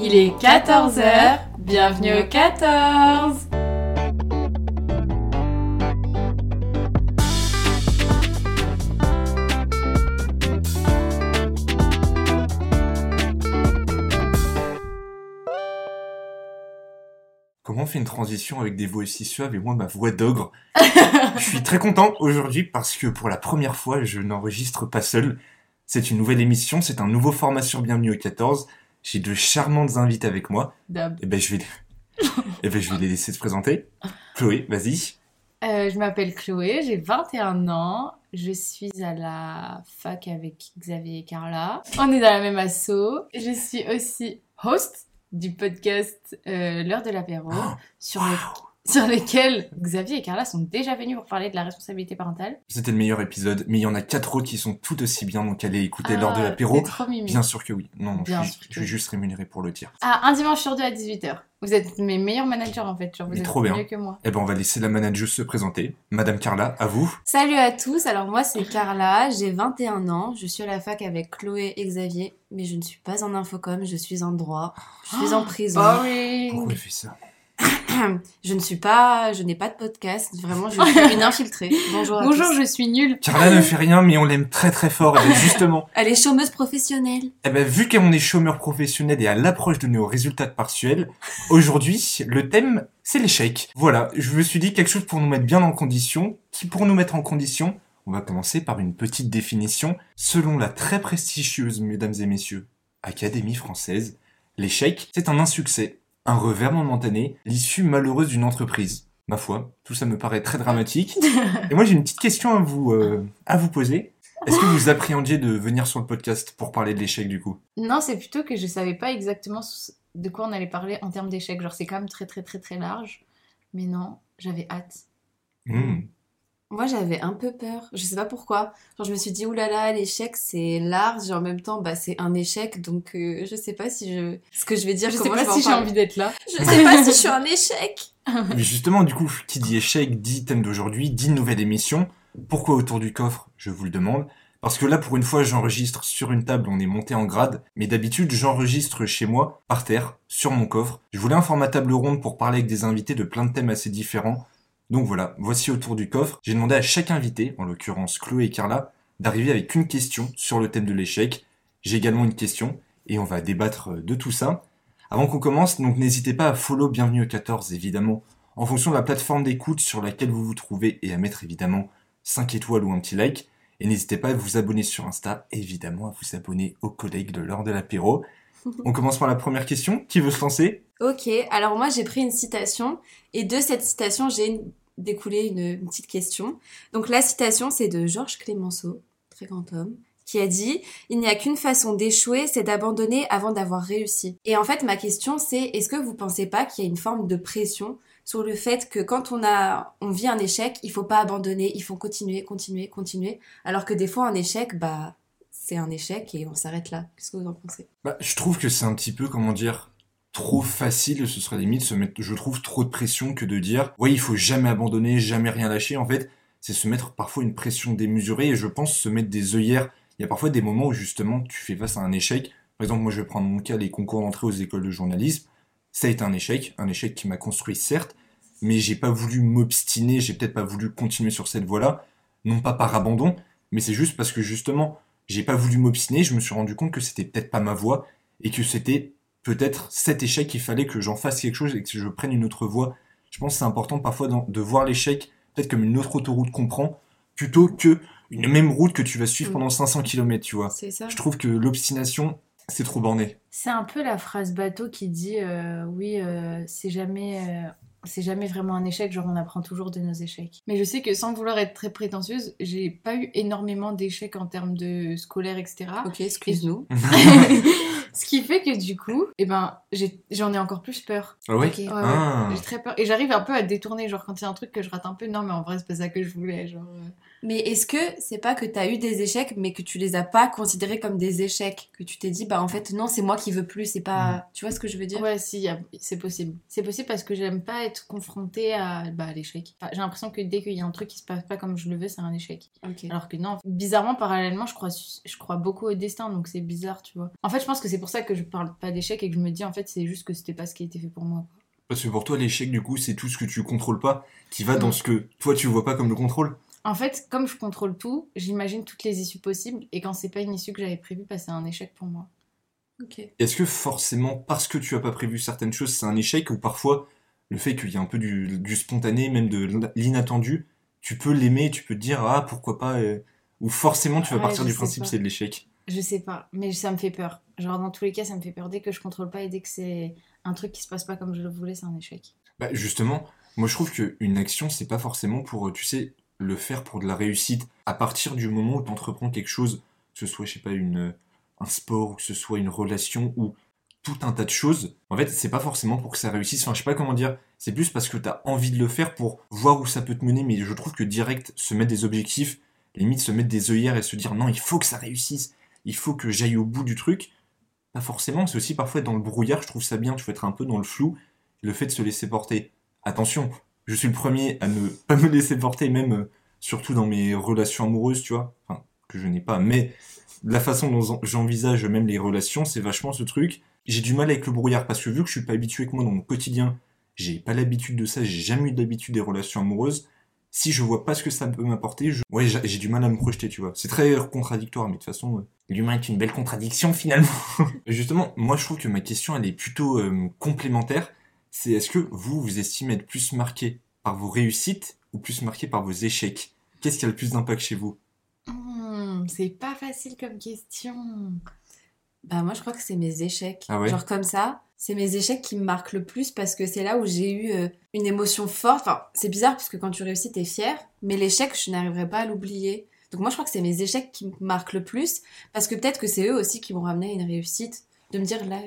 Il est 14h, bienvenue au 14 Comment on fait une transition avec des voix aussi suaves et moi ma voix d'ogre Je suis très content aujourd'hui parce que pour la première fois je n'enregistre pas seul. C'est une nouvelle émission, c'est un nouveau format sur Bienvenue au 14. J'ai de charmantes invites avec moi. Dab. Et ben je vais, eh ben, je vais les laisser se présenter. Chloé, vas-y. Euh, je m'appelle Chloé, j'ai 21 ans. Je suis à la fac avec Xavier et Carla. On est dans la même asso. Je suis aussi host du podcast euh, L'heure de l'apéro, sur, le- sur lesquels Xavier et Carla sont déjà venus pour parler de la responsabilité parentale. C'était le meilleur épisode, mais il y en a quatre autres qui sont tout aussi bien, donc allez écouter lors de Ah, l'apéro. Bien sûr que oui. Non, non, Bien je, suis, sûr que je suis oui. juste rémunéré pour le dire. Ah, un dimanche sur deux à 18h. Vous êtes mes meilleurs managers en fait. Genre, vous Mais êtes trop bien. mieux que moi. Eh ben on va laisser la manageuse se présenter. Madame Carla, à vous. Salut à tous, alors moi c'est Carla, j'ai 21 ans, je suis à la fac avec Chloé et Xavier, mais je ne suis pas en infocom, je suis en droit, je suis en prison. Boring. Pourquoi elle fait ça? Je ne suis pas, je n'ai pas de podcast, vraiment je suis une infiltrée. Bonjour à Bonjour, tous. je suis nulle. Carla ne fait rien, mais on l'aime très très fort. Et justement, Elle est chômeuse professionnelle. eh ben, vu qu'on est chômeur professionnel et à l'approche de nos résultats de partiels, aujourd'hui, le thème, c'est l'échec. Voilà, je me suis dit quelque chose pour nous mettre bien en condition. Qui pour nous mettre en condition On va commencer par une petite définition. Selon la très prestigieuse, mesdames et messieurs, Académie française, l'échec, c'est un insuccès, un revers momentané, l'issue malheureuse d'une entreprise. Ma foi, tout ça me paraît très dramatique. Et moi, j'ai une petite question à vous, euh, à vous poser. Est-ce que vous appréhendiez de venir sur le podcast pour parler de l'échec du coup? Non, c'est plutôt que je savais pas exactement de quoi on allait parler en termes d'échecs. Genre, c'est quand même très très très très large. Mais non, j'avais hâte. Hmm. Moi j'avais un peu peur, je sais pas pourquoi. Genre je me suis dit oulala l'échec c'est large et en même temps bah c'est un échec donc euh, je sais pas si je ce que je vais dire Je sais pas si j'ai envie d'être là. Je sais pas si je suis un échec. Mais justement, du coup, qui dit échec dit thème d'aujourd'hui, dit nouvelle émission. Pourquoi autour du coffre? Je vous le demande. Parce que là, pour une fois, j'enregistre sur une table, on est monté en grade, mais d'habitude, j'enregistre chez moi, par terre, sur mon coffre. Je voulais un format table ronde pour parler avec des invités de plein de thèmes assez différents. Donc voilà, voici autour du coffre. J'ai demandé à chaque invité, en l'occurrence Chloé et Carla, d'arriver avec une question sur le thème de l'échec. J'ai également une question, et on va débattre de tout ça. Avant qu'on commence, donc n'hésitez pas à follow Bienvenue au 14, évidemment, en fonction de la plateforme d'écoute sur laquelle vous vous trouvez, et à mettre évidemment 5 étoiles ou un petit like. Et n'hésitez pas à vous abonner sur Insta, évidemment à vous abonner aux collègues de l'heure de l'apéro. On commence par la première question. Qui veut se lancer? Ok, alors moi j'ai pris une citation et de cette citation j'ai une- découlé une, une petite question. Donc la citation c'est de Georges Clémenceau, très grand homme, qui a dit Il n'y a qu'une façon d'échouer, c'est d'abandonner avant d'avoir réussi. Et en fait ma question c'est est-ce que vous pensez pas qu'il y a une forme de pression sur le fait que quand on a on vit un échec, il faut pas abandonner, il faut continuer, continuer, continuer, alors que des fois un échec bah c'est un échec et on s'arrête là. Qu'est-ce que vous en pensez? Bah, Je trouve que c'est un petit peu, comment dire, trop facile, ce serait limite se mettre, je trouve, trop de pression que de dire, ouais, il faut jamais abandonner, jamais rien lâcher. En fait, c'est se mettre parfois une pression démesurée et je pense se mettre des œillères. Il y a parfois des moments où justement tu fais face à un échec. Par exemple, moi je vais prendre mon cas, les concours d'entrée aux écoles de journalisme. Ça a été un échec, un échec qui m'a construit certes, mais j'ai pas voulu m'obstiner, j'ai peut-être pas voulu continuer sur cette voie-là, non pas par abandon, mais c'est juste parce que justement, j'ai pas voulu m'obstiner, je me suis rendu compte que c'était peut-être pas ma voie et que c'était peut-être cet échec qu'il fallait que j'en fasse quelque chose et que je prenne une autre voie. Je pense que c'est important parfois de voir l'échec peut-être comme une autre autoroute qu'on prend plutôt que une même route que tu vas suivre Mm. pendant 500 km, tu vois. C'est ça Je trouve que l'obstination, c'est trop borné. C'est un peu la phrase bateau qui dit euh, oui, euh, c'est jamais, euh, c'est jamais vraiment un échec, genre on apprend toujours de nos échecs. Mais je sais que sans vouloir être très prétentieuse, j'ai pas eu énormément d'échecs en termes de scolaire, etc. Ok, excuse-nous. Ce qui fait que du coup, eh ben, j'ai- j'en ai encore plus peur. Ah ouais? Ok. Ouais, ouais, Ah. J'ai très peur. Et j'arrive un peu à détourner, genre quand il y a un truc que je rate un peu, non mais en vrai c'est pas ça que je voulais, genre... Mais est-ce que c'est pas que t'as eu des échecs, mais que tu les as pas considérés comme des échecs? Que tu t'es dit, bah en fait, non, c'est moi qui veux plus, c'est pas. Tu vois ce que je veux dire? Ouais, si, c'est possible. C'est possible parce que j'aà pas être confrontée à, bah, à l'échec. Enfin, j'ai l'impression que dès qu'il y a un truc qui se passe pas comme je le veux, c'est un échec. Alors que non, bizarrement, parallèlement, je crois, je crois beaucoup au destin, donc c'est bizarre, tu vois. En fait, je pense que c'est pour ça que je parle pas d'échec et que je me dis, en fait, c'est juste que c'était pas ce qui a été fait pour moi. Parce que pour toi, l'échec, du coup, c'est tout ce que tu contrôles pas, qui va dans Mm. ce que toi, tu vois pas comme le contrôle. En fait, comme je contrôle tout, j'imagine toutes les issues possibles, et quand c'est pas une issue que j'avais prévue, bah, c'est un échec pour moi. Ok. Est-ce que forcément, parce que tu as pas prévu certaines choses, c'est un échec, ou parfois, le fait qu'il y ait un peu du, du spontané, même de l'inattendu, tu peux l'aimer, tu peux te dire, ah, pourquoi pas, euh, ou forcément, tu vas Ouais, partir je du sais principe pas. c'est de l'échec? Je sais pas, mais ça me fait peur. Genre, dans tous les cas, ça me fait peur. Dès que je contrôle pas et dès que c'est un truc qui se passe pas comme je le voulais, c'est un échec. Bah, justement, moi je trouve qu'une action, c'est pas forcément pour, euh, tu sais, le faire pour de la réussite. À partir du moment où tu entreprends quelque chose, que ce soit, je sais pas, une, un sport, ou que ce soit une relation, ou tout un tas de choses, en fait, c'est pas forcément pour que ça réussisse. Enfin, je sais pas comment dire. C'est plus parce que tu as envie de le faire pour voir où ça peut te mener, mais je trouve que direct, se mettre des objectifs, limite se mettre des œillères et se dire non, il faut que ça réussisse, il faut que j'aille au bout du truc. Pas forcément, c'est aussi parfois dans le brouillard, je trouve ça bien, tu faut être un peu dans le flou, le fait de se laisser porter. Attention, je suis le premier à ne pas me laisser porter, même euh, surtout dans mes relations amoureuses, tu vois, enfin, que je n'ai pas, mais la façon dont j'envisage même les relations, c'est vachement ce truc. J'ai du mal avec le brouillard parce que vu que je suis pas habitué avec moi dans mon quotidien, j'ai pas l'habitude de ça, j'ai jamais eu d'habitude des relations amoureuses. Si je vois pas ce que ça peut m'apporter, je... ouais, j'ai j'ai du mal à me projeter, tu vois. C'est très contradictoire, mais de toute façon, euh, l'humain est une belle contradiction finalement. Justement, moi je trouve que ma question elle est plutôt euh, complémentaire. C'est est-ce que vous, vous estimez être plus marqué par vos réussites ou plus marqué par vos échecs? Qu'est-ce qui a le plus d'impact chez vous? Hmm, c'est pas facile comme question. Bah moi je crois que c'est mes échecs. Ah ouais? Genre comme ça, c'est mes échecs qui me marquent le plus parce que c'est là où j'ai eu euh, une émotion forte. Enfin, c'est bizarre parce que quand tu réussis, t'es fier, mais l'échec, je n'arriverai pas à l'oublier. Donc moi je crois que c'est mes échecs qui me marquent le plus parce que peut-être que c'est eux aussi qui m'ont ramené à une réussite. De me dire là,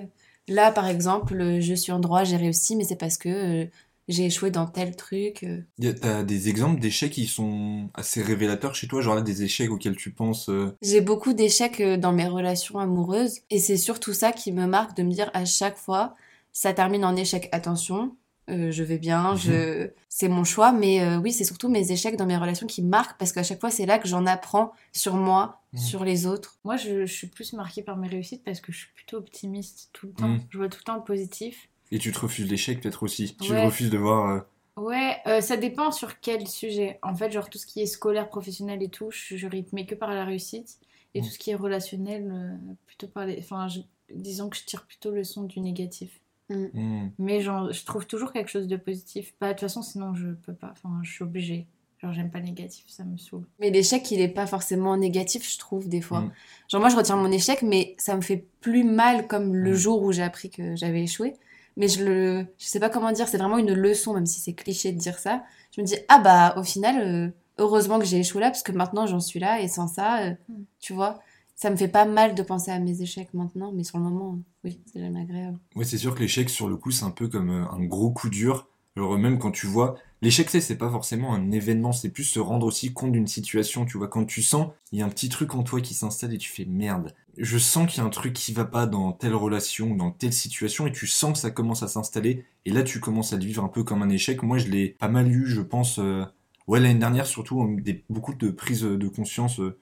là par exemple, euh, je suis en droit, j'ai réussi, mais c'est parce que euh, j'ai échoué dans tel truc. euh. T'as des exemples d'échecs qui sont assez révélateurs chez toi, genre là des échecs auxquels tu penses. euh, J'ai beaucoup d'échecs dans mes relations amoureuses et c'est surtout ça qui me marque de me dire à chaque fois, ça termine en échec. Attention, euh, je vais bien, je... c'est mon choix, mais euh, oui, c'est surtout mes échecs dans mes relations qui marquent parce qu'à chaque fois, c'est là que j'en apprends sur moi, Mhm. sur les autres. Moi, je, je suis plus marquée par mes réussites parce que je suis plutôt optimiste tout le temps. Mm. Je vois tout le temps le positif. Et tu te refuses l'échec peut-être aussi. Tu Ouais. refuses de voir. euh, Ouais, euh, ça dépend sur quel sujet. En fait, genre tout ce qui est scolaire, professionnel et tout, je, je rythme que par la réussite. Et tout ce qui est relationnel, euh, plutôt par les... Enfin, je- disons que je tire plutôt le son du négatif. Hmm. Mais genre, je trouve toujours quelque chose de positif. Bah, de toute façon, sinon, je peux pas. Enfin, je suis obligée. Genre, j'aime pas le négatif, ça me saoule. Mais l'échec, il est pas forcément négatif, je trouve, des fois. Mhm. Genre, moi, je retiens mon échec, mais ça me fait plus mal comme le jour où j'ai appris que j'avais échoué. Mais je le, je sais pas comment dire, c'est vraiment une leçon, même si c'est cliché de dire ça. Je me dis, ah bah, au final, euh, heureusement que j'ai échoué là, parce que maintenant j'en suis là, et sans ça, euh, tu vois, ça me fait pas mal de penser à mes échecs maintenant, mais sur le moment, oui, c'est jamais agréable. Ouais, c'est sûr que l'échec, sur le coup, c'est un peu comme euh, un gros coup dur. Alors, même quand tu vois. L'échec, c'est pas forcément un événement, c'est plus se rendre aussi compte d'une situation. Tu vois, quand tu sens, il y a un petit truc en toi qui s'installe et tu fais merde. Je sens qu'il y a un truc qui va pas dans telle relation, dans telle situation, et tu sens que ça commence à s'installer. Et là, tu commences à le vivre un peu comme un échec. Moi, je l'ai pas mal eu, je pense. euh, Ouais, l'année dernière, surtout, beaucoup de prises de conscience. euh,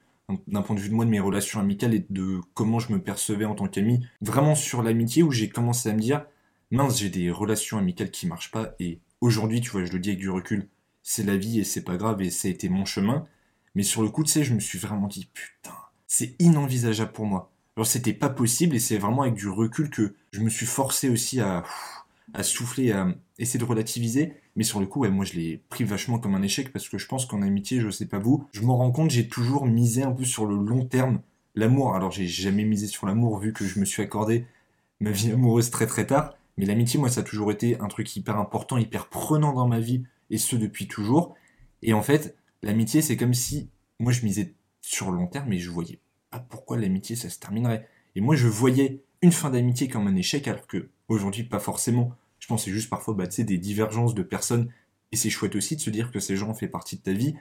d'un point de vue de moi, de mes relations amicales et de comment je me percevais en tant qu'ami. Vraiment sur l'amitié où j'ai commencé à me dire, mince, j'ai des relations amicales qui marchent pas et aujourd'hui, tu vois, je le dis avec du recul, c'est la vie et c'est pas grave et ça a été mon chemin. Mais sur le coup, tu sais, je me suis vraiment dit, putain, c'est inenvisageable pour moi. Alors c'était pas possible et c'est vraiment avec du recul que je me suis forcé aussi à, à souffler, à essayer de relativiser. Mais sur le coup, ouais, moi je l'ai pris vachement comme un échec parce que je pense qu'en amitié, je sais pas vous, je m'en rends compte, j'ai toujours misé un peu sur le long terme. L'amour, alors j'ai jamais misé sur l'amour vu que je me suis accordé ma vie amoureuse très très tard. Mais l'amitié, moi, ça a toujours été un truc hyper important, hyper prenant dans ma vie, et ce depuis toujours. Et en fait, l'amitié, c'est comme si moi je misais sur le long terme, mais je voyais pas pourquoi l'amitié ça se terminerait. Et moi, je voyais une fin d'amitié comme un échec, alors que aujourd'hui, pas forcément. Que c'est juste parfois bah, des divergences de personnes, et c'est chouette aussi de se dire que ces gens ont fait partie de ta vie.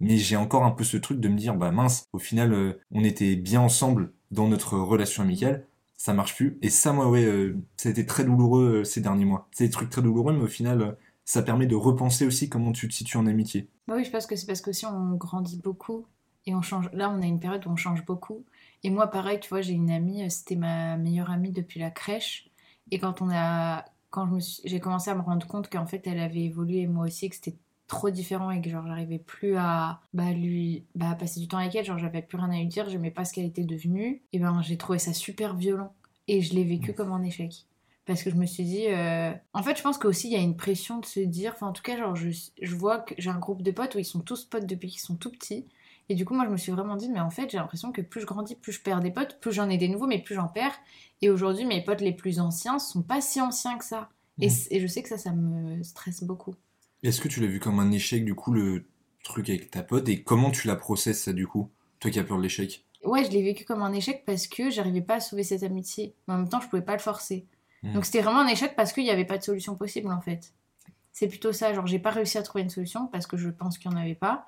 Mais j'ai encore un peu ce truc de me dire, bah mince, au final, euh, on était bien ensemble dans notre relation amicale, ça marche plus. Et ça, moi, ouais, euh, ça a été très douloureux euh, ces derniers mois. C'est des trucs très douloureux, mais au final, euh, ça permet de repenser aussi comment tu te situes en amitié. Bah oui, je pense que c'est parce qu'aussi on grandit beaucoup et on change. Là, on a une période où on change beaucoup. Et moi, pareil, tu vois, j'ai une amie, c'était ma meilleure amie depuis la crèche. Et quand on a, quand je j'ai commencé à me rendre compte qu'en fait, elle avait évolué moi aussi, que c'était trop différent et que genre j'arrivais plus à bah, lui bah, passer du temps avec elle, genre j'avais plus rien à lui dire, j'aimais pas ce qu'elle était devenue. Et ben j'ai trouvé ça super violent et je l'ai vécu comme un échec. Parce que je me suis dit. euh, En fait, je pense qu'aussi, il y a une pression de se dire. Enfin, en tout cas, genre, je, je vois que j'ai un groupe de potes où ils sont tous potes depuis qu'ils sont tout petits. Et du coup, moi, je me suis vraiment dit, mais en fait, j'ai l'impression que plus je grandis, plus je perds des potes, plus j'en ai des nouveaux, mais plus j'en perds. Et aujourd'hui, mes potes les plus anciens sont pas si anciens que ça. Et, c- et je sais que ça, ça me stresse beaucoup. Est-ce que tu l'as vu comme un échec, du coup, le truc avec ta pote, et comment tu la processes, ça, du coup? Toi qui as peur de l'échec? Ouais, je l'ai vécu comme un échec parce que j'arrivais pas à sauver cette amitié. Mais en même temps, je pouvais pas le forcer. Mhm. Donc c'était vraiment un échec parce qu'il n'y avait pas de solution possible en fait. C'est plutôt ça, genre j'ai pas réussi à trouver une solution parce que je pense qu'il n'y en avait pas.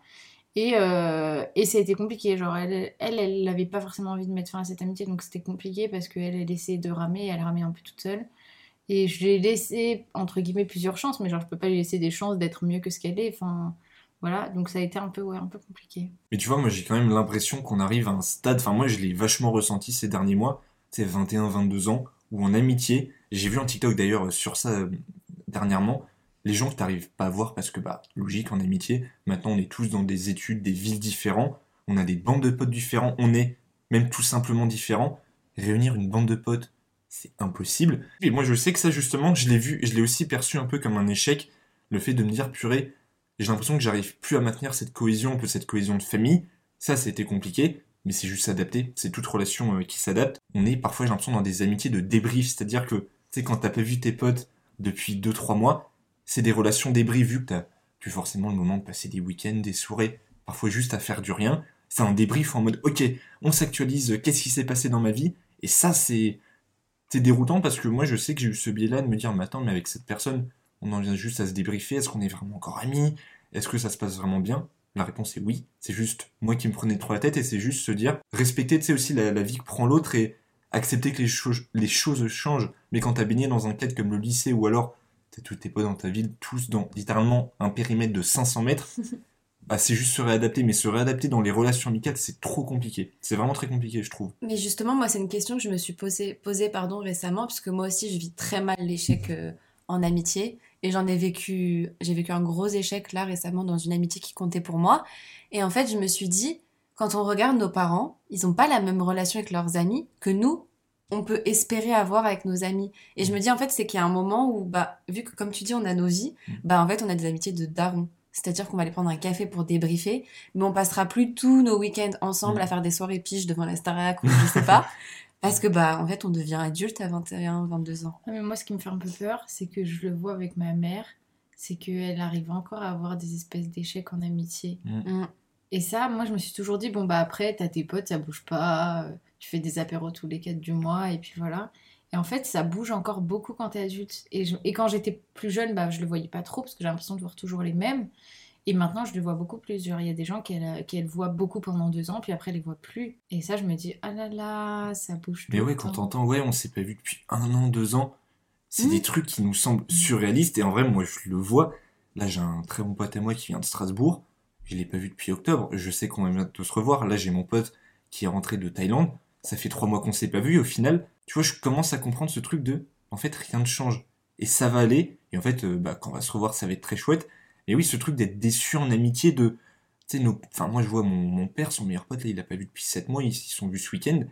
Et, euh, et ça a été compliqué, genre elle, elle, elle n'avait pas forcément envie de mettre fin à cette amitié, donc c'était compliqué parce qu'elle, elle essayait de ramer, elle ramait un peu toute seule. Et je lui ai laissé, entre guillemets, plusieurs chances, mais genre je peux pas lui laisser des chances d'être mieux que ce qu'elle est, enfin voilà, donc ça a été un peu, ouais, un peu compliqué. Mais tu vois, moi j'ai quand même l'impression qu'on arrive à un stade, enfin moi je l'ai vachement ressenti ces derniers mois, sais, 21, 22 ans, où en amitié, j'ai vu un TikTok d'ailleurs sur ça euh, dernièrement, les gens que t'arrives pas à voir parce que bah logique en amitié, maintenant on est tous dans des études, des villes différents, on a des bandes de potes différents, on est même tout simplement différents. Réunir une bande de potes, c'est impossible. Et moi je sais que ça justement, je l'ai vu, je l'ai aussi perçu un peu comme un échec, le fait de me dire purée, j'ai l'impression que j'arrive plus à maintenir cette cohésion, un peu cette cohésion de famille. Ça, c'était compliqué, mais c'est juste s'adapter. C'est toute relation euh, qui s'adapte. On est parfois, j'ai l'impression, dans des amitiés de débrief, c'est-à-dire que, tu sais, quand t'as pas vu tes potes depuis 2-3 mois, c'est des relations débrief, vu que t'as plus forcément le moment de passer des week-ends, des soirées, parfois juste à faire du rien. C'est un débrief en mode, ok, on s'actualise, euh, qu'est-ce qui s'est passé dans ma vie? Et ça, c'est c'est déroutant parce que moi, je sais que j'ai eu ce biais-là de me dire, mais attends, mais avec cette personne, on en vient juste à se débriefer, est-ce qu'on est vraiment encore amis? Est-ce que ça se passe vraiment bien? La réponse est oui. C'est juste moi qui me prenais trop la tête et c'est juste se dire, respecter, tu sais, aussi la, vie que prend l'autre et accepter que les, choses les choses changent. Mais quand t'as baigné dans un cadre comme le lycée ou alors t'as tous tes potes dans ta ville, tous dans littéralement un périmètre de 500 mètres, bah c'est juste se réadapter. Mais se réadapter dans les relations amicales, c'est trop compliqué. C'est vraiment très compliqué, je trouve. Mais justement, moi, c'est une question que je me suis posée, posée pardon, récemment, puisque moi aussi, je vis très mal l'échec euh, en amitié. Et j'en ai vécu, j'ai vécu un gros échec là récemment dans une amitié qui comptait pour moi. Et en fait, je me suis dit, quand on regarde nos parents, ils n'ont pas la même relation avec leurs amis que nous, on peut espérer avoir avec nos amis. Et je me dis, en fait, c'est qu'il y a un moment où, bah, vu que, comme tu dis, on a nos vies, bah, en fait, on a des amitiés de daron. C'est-à-dire qu'on va aller prendre un café pour débriefer, mais on passera plus tous nos week-ends ensemble Mm. à faire des soirées piges devant la Starac ou je sais pas. Parce que, bah, en fait, on devient adulte à 21, 22 ans. Mais moi, ce qui me fait un peu peur, c'est que je le vois avec ma mère, c'est qu'elle arrive encore à avoir des espèces d'échecs en amitié. Mm. Et ça, moi, je me suis toujours dit, bon, bah après, t'as tes potes, ça bouge pas, euh, tu fais des apéros tous les 4 du mois, et puis voilà. Et en fait, ça bouge encore beaucoup quand t'es adulte. Et, je- et quand j'étais plus jeune, bah, je le voyais pas trop, parce que j'ai l'impression de voir toujours les mêmes. Et maintenant, je le vois beaucoup plus. Genre, il y a des gens qu'elle qu'elle voit beaucoup pendant deux ans, puis après, elle les voit plus. Et ça, je me dis, ah là là, ça bouge Mais ouais, quand t'entends, ouais, on s'est pas vu depuis un an, deux ans, c'est Mm. des trucs qui nous semblent surréalistes. Et en vrai, moi, je le vois. Là, j'ai un très bon pote à moi qui vient de Strasbourg. Je l'ai pas vu depuis octobre. Je sais qu'on va bientôt se revoir. Là, j'ai mon pote qui est rentré de Thaïlande. Ça fait trois mois qu'on s'est pas vu. Et au final, tu vois, je commence à comprendre ce truc de, en fait, rien ne change. Et ça va aller. Et en fait, euh, bah, quand on va se revoir, ça va être très chouette. Et oui, ce truc d'être déçu en amitié, de, tu sais, nos... moi, je vois mon, père, son meilleur pote, il l'a pas vu depuis sept mois. Ils se sont vus ce week-end.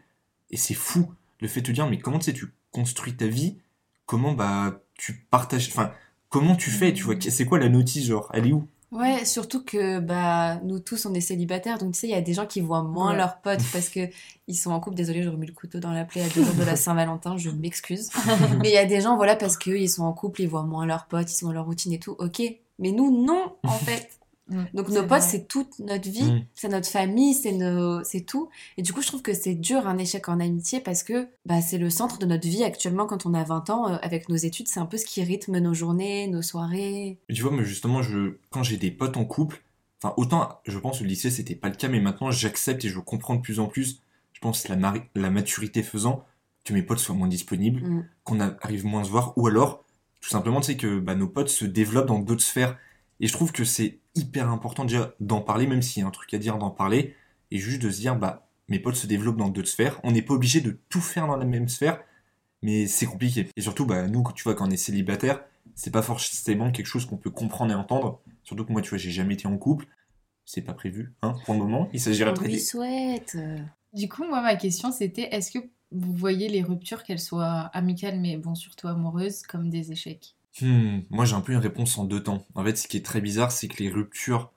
Et c'est fou le fait de te dire, mais comment tu tu construis ta vie? Comment bah tu partages, enfin, comment tu fais Tu vois, c'est quoi la notice, genre? Elle est où? Ouais, surtout que bah nous tous on est célibataires, donc tu sais il y a des gens qui voient moins Ouais. leurs potes parce que ils sont en couple. Désolée, j'ai remis le couteau dans la plaie à deux jours de la Saint-Valentin, je m'excuse. Mais il y a des gens voilà parce que ils sont en couple, ils voient moins leurs potes, ils sont dans leur routine et tout. Ok, mais nous non en fait. Donc c'est nos potes c'est toute notre vie, Mm. c'est notre famille, c'est nos c'est tout. Et du coup je trouve que c'est dur un échec en amitié parce que bah c'est le centre de notre vie actuellement quand on a 20 ans euh, avec nos études, c'est un peu ce qui rythme nos journées, nos soirées. Mais Tu vois, moi justement, je, quand j'ai des potes en couple, Enfin, autant, je pense, au lycée, c'était pas le cas, mais maintenant, j'accepte et je comprends de plus en plus, je pense, la, mari- la maturité faisant, que mes potes soient moins disponibles, Mm. qu'on arrive moins à se voir, ou alors, tout simplement, c'est que bah, nos potes se développent dans d'autres sphères. Et je trouve que c'est hyper important déjà d'en parler, même s'il y a un truc à dire, d'en parler, et juste de se dire, bah, mes potes se développent dans d'autres sphères. On n'est pas obligé de tout faire dans la même sphère, mais c'est compliqué. Et surtout, bah, nous, tu vois, quand on est célibataire, c'est pas forcément quelque chose qu'on peut comprendre et entendre. Surtout que moi, tu vois, j'ai jamais été en couple. C'est pas prévu, hein, pour le moment. Il s'agirait lui traiter. souhaite. Du coup, moi, ma question, c'était est-ce que vous voyez les ruptures, qu'elles soient amicales, mais bon, surtout amoureuses, comme des échecs? Hmm, moi, j'ai un peu une réponse en deux temps. En fait, ce qui est très bizarre, c'est que les ruptures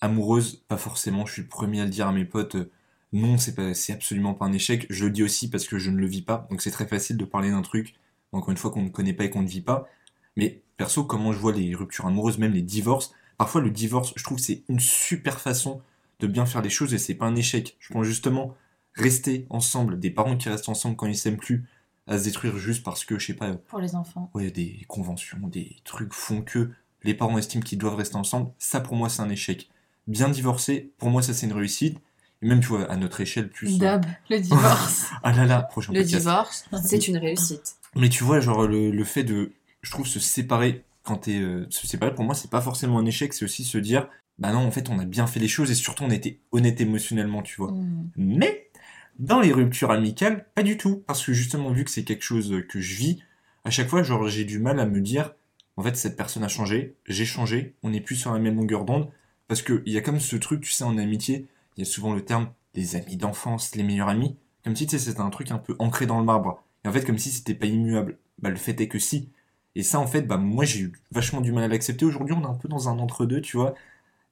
amoureuses, pas forcément, je suis le premier à le dire à mes potes, euh, non, c'est absolument pas un échec. Je le dis aussi parce que je ne le vis pas. Donc, c'est très facile de parler d'un truc, encore une fois, qu'on ne connaît pas et qu'on ne vit pas. Mais perso, comment je vois les ruptures amoureuses, même les divorces, parfois le divorce, je trouve que c'est une super façon de bien faire les choses et c'est pas un échec. Je pense justement rester ensemble, des parents qui restent ensemble quand ils s'aiment plus, à se détruire juste parce que, je sais pas, pour les enfants ouais, des conventions, des trucs font que les parents estiment qu'ils doivent rester ensemble, ça pour moi c'est un échec. Bien divorcé, pour moi ça c'est une réussite. Et même tu vois, à notre échelle plus... euh, Dab, le divorce. Ah là là, prochain Le podcast. divorce, c'est une réussite. Mais tu vois, genre le, le fait de, je trouve, se séparer quand t'es... euh, se séparer pour moi c'est pas forcément un échec, c'est aussi se dire, bah non en fait on a bien fait les choses et surtout on était honnête émotionnellement, tu vois. Hmm. Mais dans les ruptures amicales, pas du tout. Parce que justement, vu que c'est quelque chose que je vis, à chaque fois, genre, j'ai du mal à me dire, en fait, cette personne a changé, j'ai changé, on n'est plus sur la même longueur d'onde. Parce qu'il y a comme ce truc, tu sais, en amitié, il y a souvent le terme des amis d'enfance, les meilleurs amis. Comme si, tu sais, c'était un truc un peu ancré dans le marbre. Et en fait, comme si c'était pas immuable. Bah, le fait est que si. Et ça, en fait, bah, moi, j'ai eu vachement du mal à l'accepter. Aujourd'hui, on est un peu dans un entre-deux, tu vois.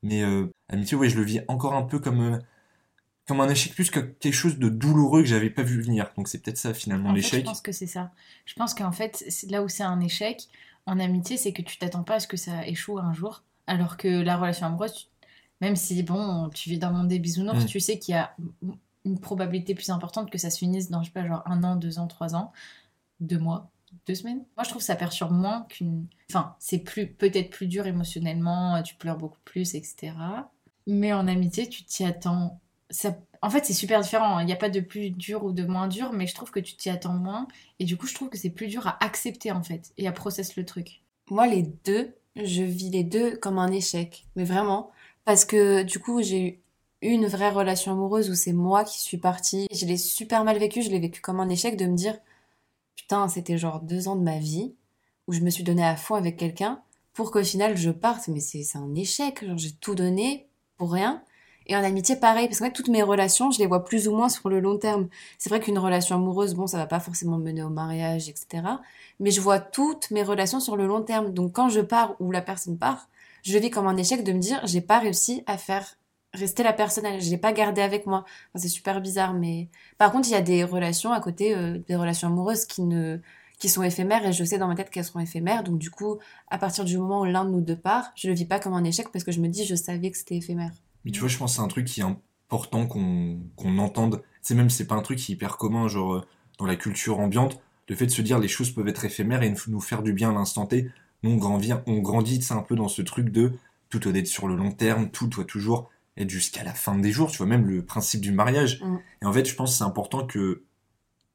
Mais euh, amitié, ouais, je le vis encore un peu comme, euh, comme un échec plus que quelque chose de douloureux que j'avais pas vu venir. Donc c'est peut-être ça finalement En fait, je l'échec. pense que c'est ça. Je pense qu'en fait, là où c'est un échec en amitié, c'est que tu t'attends pas à ce que ça échoue un jour. Alors que la relation amoureuse, tu- même si bon, tu vis dans le monde des bisounours, Mm. tu sais qu'il y a une probabilité plus importante que ça se finisse dans, je sais pas, genre un an, deux ans, trois ans, deux mois, deux semaines. Moi, je trouve que ça perturbe moins qu'une. Enfin, c'est plus peut-être plus dur émotionnellement, tu pleures beaucoup plus, etc. Mais en amitié, tu t'y attends. En fait, c'est super différent. Il n'y a pas de plus dur ou de moins dur, mais je trouve que tu t'y attends moins. Et du coup, je trouve que c'est plus dur à accepter, en fait, et à process le truc. Moi, les deux, je vis les deux comme un échec. Mais vraiment. Parce que du coup, j'ai eu une vraie relation amoureuse où c'est moi qui suis partie. Je l'ai super mal vécu. Je l'ai vécu comme un échec de me dire Putain, c'était genre deux ans de ma vie où je me suis donnée à fond avec quelqu'un pour qu'au final je parte. Mais c'est un échec. J'ai tout donné pour rien. Et en amitié, pareil, parce que toutes mes relations, je les vois plus ou moins sur le long terme. C'est vrai qu'une relation amoureuse, bon, ça va pas forcément mener au mariage, etc. Mais je vois toutes mes relations sur le long terme. Donc quand je pars ou la personne part, je vis comme un échec de me dire, j'ai pas réussi à faire rester la personne, je l'ai pas gardée avec moi. C'est super bizarre, mais par contre, il y a des relations à côté, euh, des relations amoureuses qui ne qui sont éphémères et je sais dans ma tête qu'elles seront éphémères. Donc du coup, à partir du moment où l'un de nous deux part, je le vis pas comme un échec parce que je me dis, je savais que c'était éphémère. Mais tu vois, je pense que c'est un truc qui est important qu'on qu'on entende. C'est même, c'est pas un truc qui est hyper commun, genre, euh, dans la culture ambiante. Le fait de se dire les choses peuvent être éphémères et nous faire du bien à l'instant T. Nous, on grandit, on grandit, un peu dans ce truc de tout doit être sur le long terme, tout doit toujours être jusqu'à la fin des jours. Tu vois, même le principe du mariage. Mm. Et en fait, je pense que c'est important que,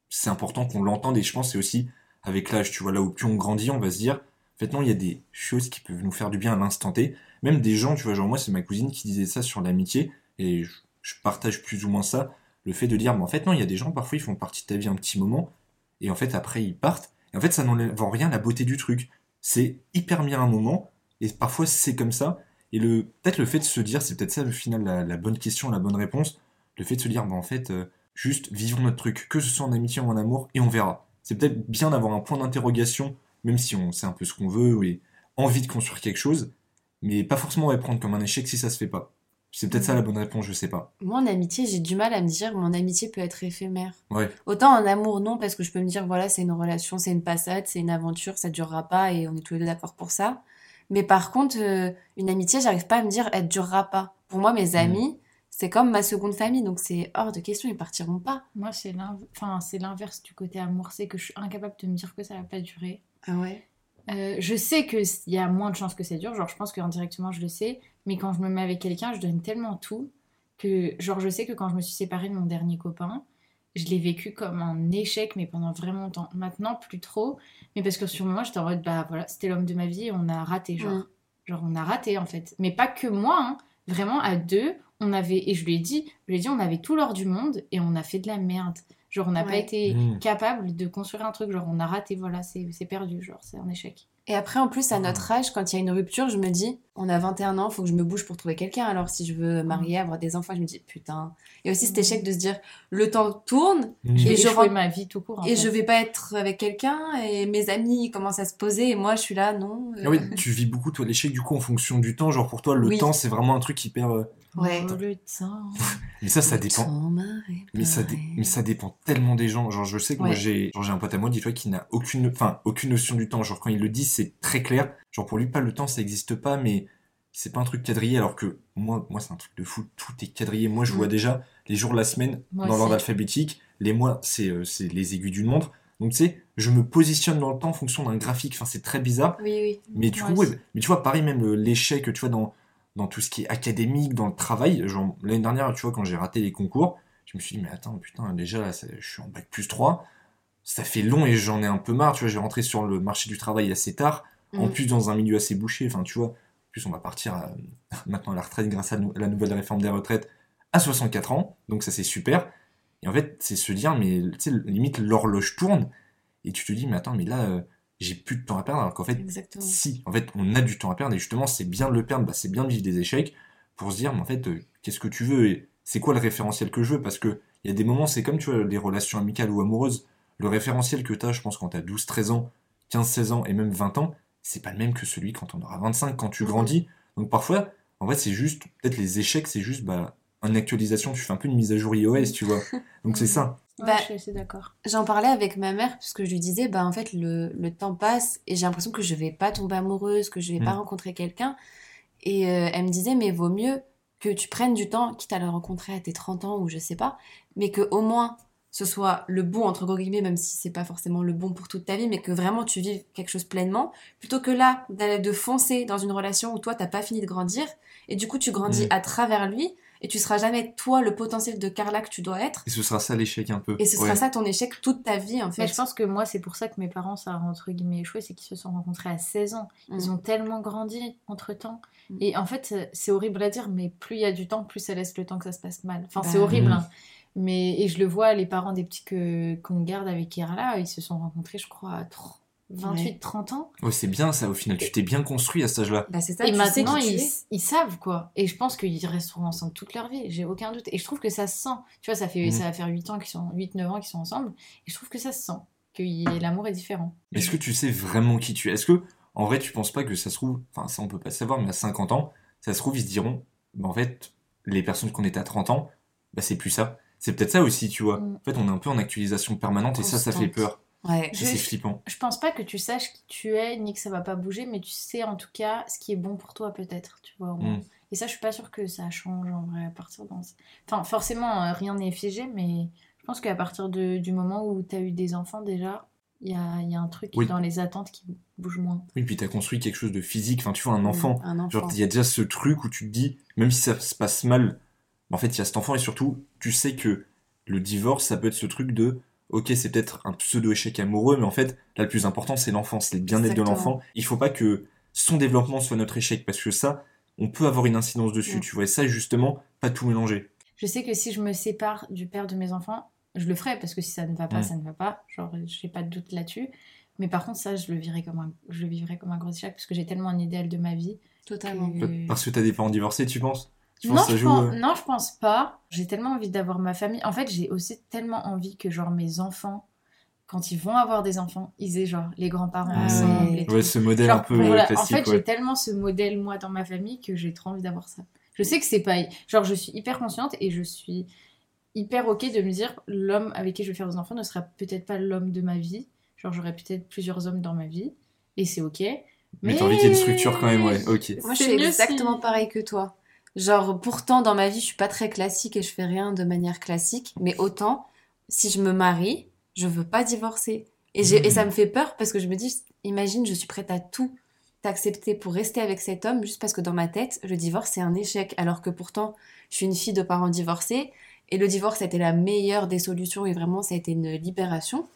c'est important qu'on l'entende et je pense que c'est aussi avec l'âge, tu vois, là où plus on grandit, on va se dire, en fait, non, il y a des choses qui peuvent nous faire du bien à l'instant T. Même des gens, tu vois, genre moi, c'est ma cousine qui disait ça sur l'amitié, et je, partage plus ou moins ça, le fait de dire, mais en fait, non, il y a des gens, parfois, ils font partie de ta vie un petit moment, et en fait, après, ils partent, et en fait, ça n'enlève en rien la beauté du truc. C'est hyper bien un moment, et parfois, c'est comme ça, et le peut-être le fait de se dire, c'est peut-être ça, au final, la, la bonne question, la bonne réponse, le fait de se dire, bah, en fait, euh, juste vivons notre truc, que ce soit en amitié ou en amour, et on verra. C'est peut-être bien d'avoir un point d'interrogation, même si on sait un peu ce qu'on veut, et envie de construire quelque chose, mais pas forcément on va prendre comme un échec si ça se fait pas. C'est peut-être ça la bonne réponse, je sais pas. Moi, en amitié, j'ai du mal à me dire mon amitié peut être éphémère. Ouais. Autant en amour, non, parce que je peux me dire, voilà, c'est une relation, c'est une passade, c'est une aventure, ça durera pas et on est tous les deux d'accord pour ça. Mais par contre, euh, une amitié, j'arrive pas à me dire, elle durera pas. Pour moi, mes amis, c'est comme ma seconde famille, donc c'est hors de question, ils partiront pas. Moi, c'est l'inv- enfin, c'est l'inverse du côté amour, c'est que je suis incapable de me dire que ça va pas durer. Ah ouais? Euh, je sais qu'il y a moins de chances que ça dure, genre je pense qu'indirectement je le sais, Mais quand je me mets avec quelqu'un, je donne tellement tout que, genre, je sais que quand je me suis séparée de mon dernier copain, je l'ai vécu comme un échec, mais pendant vraiment longtemps. Maintenant, plus trop. Mais parce que sur le moment, j'étais en mode, bah voilà, c'était l'homme de ma vie et on a raté, genre. Mm. Genre, on a raté, en fait. Mais pas que moi, hein. Vraiment, à deux, on avait, et je lui ai dit, je lui ai dit, on avait tout l'or du monde et on a fait de la merde. Genre, on n'a pas été Mm. capable de construire un truc. Genre, on a raté, voilà, c'est c'est perdu, genre, c'est un échec. Et après, en plus, à notre âge, quand il y a une rupture, je me dis, on a 21 ans, faut que je me bouge pour trouver quelqu'un. Alors, si je veux marier, avoir des enfants, je me dis, putain. Et aussi cet échec de se dire, le temps tourne Mm. Et je ma vie tout court. et fait. je vais pas être avec quelqu'un et mes amis ils commencent à se poser et moi, je suis là, non. euh, Ah oui, tu vis beaucoup toi l'échec du coup en fonction du temps. Genre pour toi le Oui. temps c'est vraiment un truc hyper. euh, Ouais. Oh, le temps. Mais ça ça Le dépend. Mais ça, dé- réparé. mais ça dépend tellement des gens. Genre, je sais que moi, Ouais. j'ai j'ai un pote à moi, dis-toi, qui n'a aucune, enfin, aucune notion du temps. Genre, quand il le dit, c'est très clair. Genre, pour lui, pas le temps, ça n'existe pas, mais c'est pas un truc quadrillé. Alors que moi, moi c'est un truc de fou. Tout est quadrillé. Moi, je Mm. vois déjà les jours de la semaine Moi dans l'ordre alphabétique. Les mois, c'est euh, c'est les aiguilles d'une montre. Donc, tu sais, je me positionne dans le temps en fonction d'un graphique. Enfin, c'est très bizarre. Oui, oui. Mais du Moi coup, ouais, mais tu vois, pareil, même euh, l'échec, tu vois, dans, dans tout ce qui est académique, dans le travail. Genre, l'année dernière, tu vois, quand j'ai raté les concours, je me suis dit, mais attends, putain, déjà, là, ça- je suis en bac plus 3. Ça fait long et j'en ai un peu marre, tu vois, j'ai rentré sur le marché du travail assez tard. En Mm. plus, dans un milieu assez bouché, enfin, tu vois, en plus, on va partir à- maintenant à la retraite grâce à la nouvelle réforme des retraites à 64 ans. Donc, ça, c'est super. Et en fait, c'est se dire, mais tu sais, limite, l'horloge tourne. Et tu te dis, mais attends, mais là, euh, j'ai plus de temps à perdre. Alors qu'en fait, Exactement. si, en fait, on a du temps à perdre, et justement, c'est bien de le perdre, bah, c'est bien de vivre des échecs, pour se dire, mais en fait, euh, qu'est-ce que tu veux, et c'est quoi le référentiel que je veux, parce que il y a des moments, c'est comme, tu vois, les relations amicales ou amoureuses, le référentiel que tu as, je pense, quand tu as 12, 13 ans, 15, 16 ans, et même 20 ans, c'est pas le même que celui quand on aura 25, quand tu grandis. Donc parfois, en fait, c'est juste, peut-être les échecs, c'est juste, bah, une actualisation, tu fais un peu une mise à jour iOS, tu vois. Donc c'est ça. Ouais, Bah, je suis assez d'accord. J'en parlais avec ma mère puisque je lui disais, bah en fait le, le temps passe et j'ai l'impression que je vais pas tomber amoureuse, que je vais pas Mm. rencontrer quelqu'un. Et euh, elle me disait, mais vaut mieux que tu prennes du temps, quitte à le rencontrer à tes 30 ans ou je sais pas, mais que au moins ce soit le bon entre gros guillemets, même si c'est pas forcément le bon pour toute ta vie, mais que vraiment tu vives quelque chose pleinement, plutôt que là d'aller de foncer dans une relation où toi t'as pas fini de grandir et du coup tu grandis Mm. à travers lui et tu seras jamais toi le potentiel de Carla que tu dois être. Et ce sera ça l'échec un peu. Et ce sera ça ton échec toute ta vie en fait. Mais je pense que moi, c'est pour ça que mes parents, ça a entre guillemets échoué, c'est qu'ils se sont rencontrés à 16 ans. Ils Mm. ont tellement grandi entre temps. Mm. Et en fait, c'est horrible à dire, mais plus il y a du temps, plus ça laisse le temps que ça se passe mal. Enfin, Bah, c'est horrible. Hein. Mais, et je le vois, les parents des petits que, qu'on garde avec Kerla, ils se sont rencontrés, je crois, à tr- 28, 30 ans. Ouais, c'est bien ça, au final, tu t'es bien construit à cet âge-là. Bah c'est ça, et maintenant, ils, ils savent quoi. Et je pense qu'ils resteront ensemble toute leur vie, j'ai aucun doute. Et je trouve que ça se sent. Tu vois, ça, fait, Mhm. ça va faire 8 ans qu'ils sont, 8-9 ans qu'ils sont ensemble. Et je trouve que ça se sent. Que y- l'amour est différent. Est-ce que tu sais vraiment qui tu es? Est-ce que, en vrai, tu penses pas que ça se trouve, enfin, ça on peut pas savoir, mais à 50 ans, ça se trouve, ils se diront, bah, en fait, les personnes qu'on était à 30 ans, bah, c'est plus ça. C'est peut-être ça aussi, tu vois. Mm. En fait, on est un peu en actualisation permanente et ça, ça fait peur. Ouais. C'est flippant. Je pense pas que tu saches qui tu es, ni que ça va pas bouger, mais tu sais en tout cas ce qui est bon pour toi peut-être, tu vois. Mm. Et ça, je suis pas sûre que ça change en vrai à partir d'un... Enfin, forcément, euh, rien n'est figé, mais je pense qu'à partir de- du moment où tu as eu des enfants déjà, il y a, il y a un truc Oui. dans les attentes qui bouge moins. Oui, puis t'as construit quelque chose de physique. Enfin, tu vois, un enfant, Un enfant. genre, il y a déjà ce truc où tu te dis, même si ça se passe mal, en fait, il y a cet enfant et surtout, tu sais que le divorce, ça peut être ce truc de, ok, c'est peut-être un pseudo-échec amoureux, mais en fait, là, le plus important, c'est l'enfant, c'est le bien-être de l'enfant. Il faut pas que son développement soit notre échec, parce que ça, on peut avoir une incidence dessus, Mm. tu vois, et ça, justement, pas tout mélanger. Je sais que si je me sépare du père de mes enfants, je le ferai parce que si ça ne va pas, Mm. ça ne va pas. Genre, j'ai pas de doute là-dessus. Mais par contre, ça, je le vivrai comme un, je le vivrai comme un gros échec parce que j'ai tellement un idéal de ma vie. Totalement. que- Parce que t'as des parents divorcés, tu penses? Tu Non penses que ça je, joue pense, euh, non, je pense pas. J'ai tellement envie d'avoir ma famille. En fait, j'ai aussi tellement envie que, genre, mes enfants, quand ils vont avoir des enfants, ils aient, genre, les grands-parents Ah ensemble. ouais. tout. Ce modèle Genre, un peu voilà, classique, En fait, ouais. j'ai tellement ce modèle, moi, dans ma famille, que j'ai trop envie d'avoir ça. Je sais que c'est pas. Genre, je suis hyper consciente et je suis hyper ok de me dire l'homme avec qui je vais faire des enfants ne sera peut-être pas l'homme de ma vie. Genre, j'aurai peut-être plusieurs hommes dans ma vie. Et c'est ok. Mais t'as envie qu'il y ait une structure quand même, ouais, ok. Moi, je suis exactement si- pareil que toi. Genre, pourtant, dans ma vie, je suis pas très classique et je fais rien de manière classique. Mais autant, si je me marie, je veux pas divorcer. Et, ça me fait peur parce que je me dis, imagine, je suis prête à tout d'accepter pour rester avec cet homme juste parce que dans ma tête, le divorce c'est un échec. Alors que pourtant, je suis une fille de parents divorcés et le divorce été la meilleure des solutions et vraiment ça a été une libération.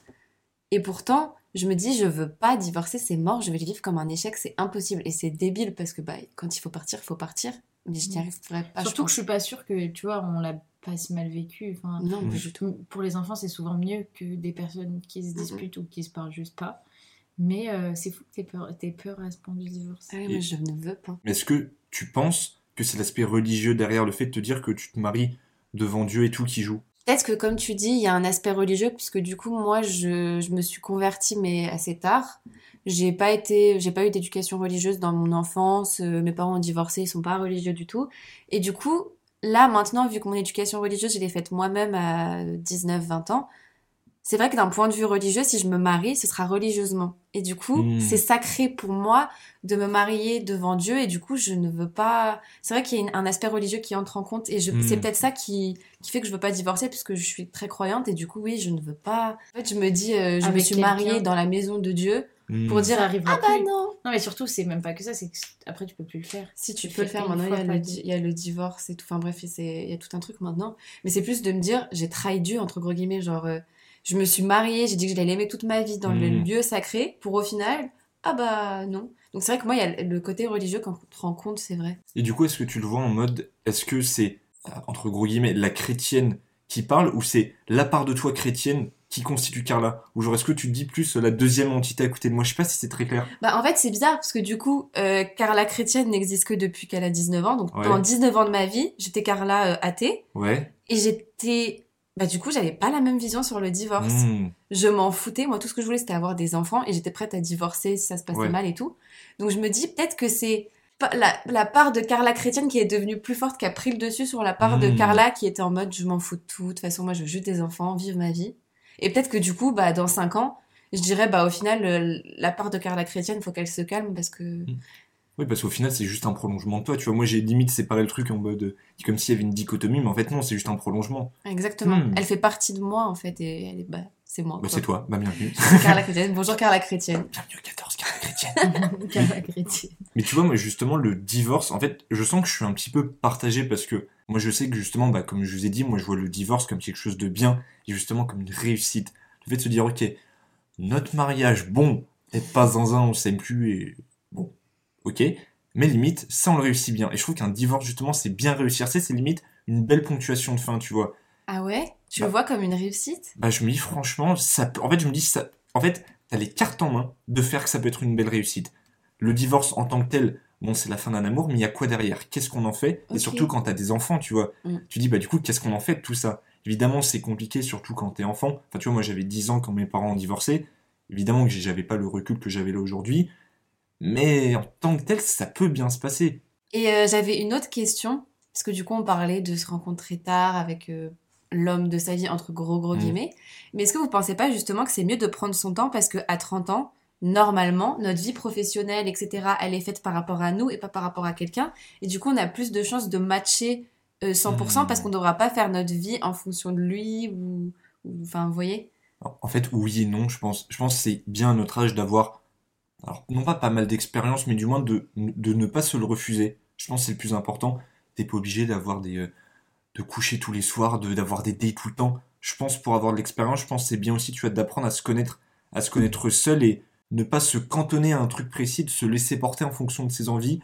Et pourtant, je me dis, je veux pas divorcer, c'est mort, je vais le vivre comme un échec, c'est impossible. Et c'est débile parce que bah, quand il faut partir, il faut partir. Mais je n'y arriverai pas. Surtout que je suis pas sûre que, tu vois, on l'a pas si mal vécu. Enfin, Non, Mm. pas du tout. pour les enfants, c'est souvent mieux que des personnes qui se disputent ou qui se parlent juste pas. Mais euh, c'est fou que t'aies peur, peur à ce point du divorce. Ah oui, mais je ne veux pas. Mais est-ce que tu penses que c'est l'aspect religieux derrière le fait de te dire que tu te maries devant Dieu et tout qui joue? Peut-être que comme tu dis, il y a un aspect religieux, puisque du coup, moi, je, je me suis convertie, mais assez tard. J'ai pas été, j'ai pas eu d'éducation religieuse dans mon enfance. euh, Mes parents ont divorcé, ils sont pas religieux du tout. Et du coup, là, maintenant, vu que mon éducation religieuse, je l'ai faite moi-même à 19-20 ans, c'est vrai que d'un point de vue religieux, si je me marie, ce sera religieusement. Et du coup, Mm. c'est sacré pour moi de me marier devant Dieu. Et du coup, je ne veux pas. C'est vrai qu'il y a une- un aspect religieux qui entre en compte. Et je... C'est peut-être ça qui... qui fait que je veux pas divorcer, puisque je suis très croyante. Et du coup, oui, je ne veux pas. En fait, je me dis, euh, je me suis mariée dans la maison de Dieu pour Hmm. dire Ça arrivera Ah bah plus. non Non, mais surtout, c'est même pas que ça, c'est que après, tu peux plus le faire. Si tu Tu peux le faire maintenant, il y, a le, vie. di- il y a le divorce et tout. Enfin bref, il y a tout un truc maintenant. Mais c'est plus de me dire, j'ai trahi Dieu, entre gros guillemets. Genre, euh, je me suis mariée, j'ai dit que je l'allais aimer toute ma vie dans le Mm. lieu sacré, pour au final, ah bah non. Donc c'est vrai que moi, il y a le côté religieux quand on te rend compte, c'est vrai. Et du coup, est-ce que tu le vois en mode, est-ce que c'est, euh, entre gros guillemets, la chrétienne qui parle ou c'est la part de toi chrétienne qui constitue Carla? Ou genre, est-ce que tu te dis plus euh, la deuxième entité à côté de moi? Je sais pas si c'est très clair. Bah en fait, c'est bizarre parce que du coup, euh, Carla chrétienne n'existe que depuis qu'elle a 19 ans. Donc Ouais. pendant 19 ans de ma vie, j'étais Carla euh, athée. Ouais. Et j'étais... Bah du coup, j'avais pas la même vision sur le divorce. Hmm. je m'en foutais. Moi, tout ce que je voulais, c'était avoir des enfants et j'étais prête à divorcer si ça se passait Ouais. mal et tout. Donc, je me dis peut-être que c'est la, la part de Carla chrétienne qui est devenue plus forte, qui a pris le dessus sur la part de Mm. Carla qui était en mode je m'en fous de tout. De toute façon, moi, je veux juste des enfants, vivre ma vie. Et peut-être que du coup, bah, dans 5 ans, je dirais, bah, au final, la part de Carla chrétienne, faut qu'elle se calme parce que. Oui, parce qu'au final, c'est juste un prolongement de toi. Tu vois, moi, j'ai limite séparé le truc en mode, euh, comme s'il y avait une dichotomie, mais en fait, non, c'est juste un prolongement. Exactement. Mm. Elle fait partie de moi, en fait, et elle est, bah, c'est moi. Bah, c'est toi. Bah, bienvenue. Carla chrétienne. Bonjour, Carla chrétienne. bienvenue au 14, Carla chrétienne. Car la chrétienne. Mais tu vois, moi, justement, le divorce, en fait, je sens que je suis un petit peu partagé parce que moi, je sais que justement, bah, comme je vous ai dit, moi, je vois le divorce comme quelque chose de bien et justement comme une réussite. Le fait de se dire, ok, notre mariage, bon, peut-être pas zinzin, on s'aime plus et ok, mais limite, ça, on le réussit bien. Et je trouve qu'un divorce, justement, c'est bien réussir. C'est, limite une belle ponctuation de fin, tu vois. Ah ouais? Tu Bah. le vois comme une réussite? Bah, je me dis, franchement, ça en fait, je me dis, ça, en fait, t'as les cartes en main de faire que ça peut être une belle réussite. Le divorce en tant que tel, bon, c'est la fin d'un amour, mais il y a quoi derrière? Qu'est-ce qu'on en fait? Et surtout quand t'as des enfants, tu vois. Mm. Tu dis, bah, du coup, qu'est-ce qu'on en fait de tout ça? Évidemment, c'est compliqué, surtout quand t'es enfant. Enfin, tu vois, moi, j'avais 10 ans quand mes parents ont divorcé. Évidemment que j'avais pas le recul que j'avais là aujourd'hui. Mais en tant que tel, ça peut bien se passer. Et euh, j'avais une autre question, parce que du coup, on parlait de se rencontrer tard avec euh, l'homme de sa vie, entre gros gros Mm. guillemets. Mais est-ce que vous pensez pas justement que c'est mieux de prendre son temps parce qu'à 30 ans, normalement, notre vie professionnelle, etc., elle est faite par rapport à nous et pas par rapport à quelqu'un. Et du coup, on a plus de chances de matcher euh, 100% Mm. parce qu'on ne devra pas faire notre vie en fonction de lui ou... Enfin, vous voyez? En en fait, oui et non, je pense. Je pense que c'est bien à notre âge d'avoir, alors non pas pas mal d'expérience, mais du moins de, de ne pas se le refuser. Je pense que c'est le plus important. T'es pas obligé d'avoir des, euh, de coucher tous les soirs, de d'avoir des dates tout le temps. Je pense pour avoir de l'expérience, je pense que c'est bien aussi, tu vois, d'apprendre à se connaître, à se connaître seul et ne pas se cantonner à un truc précis, de se laisser porter en fonction de ses envies.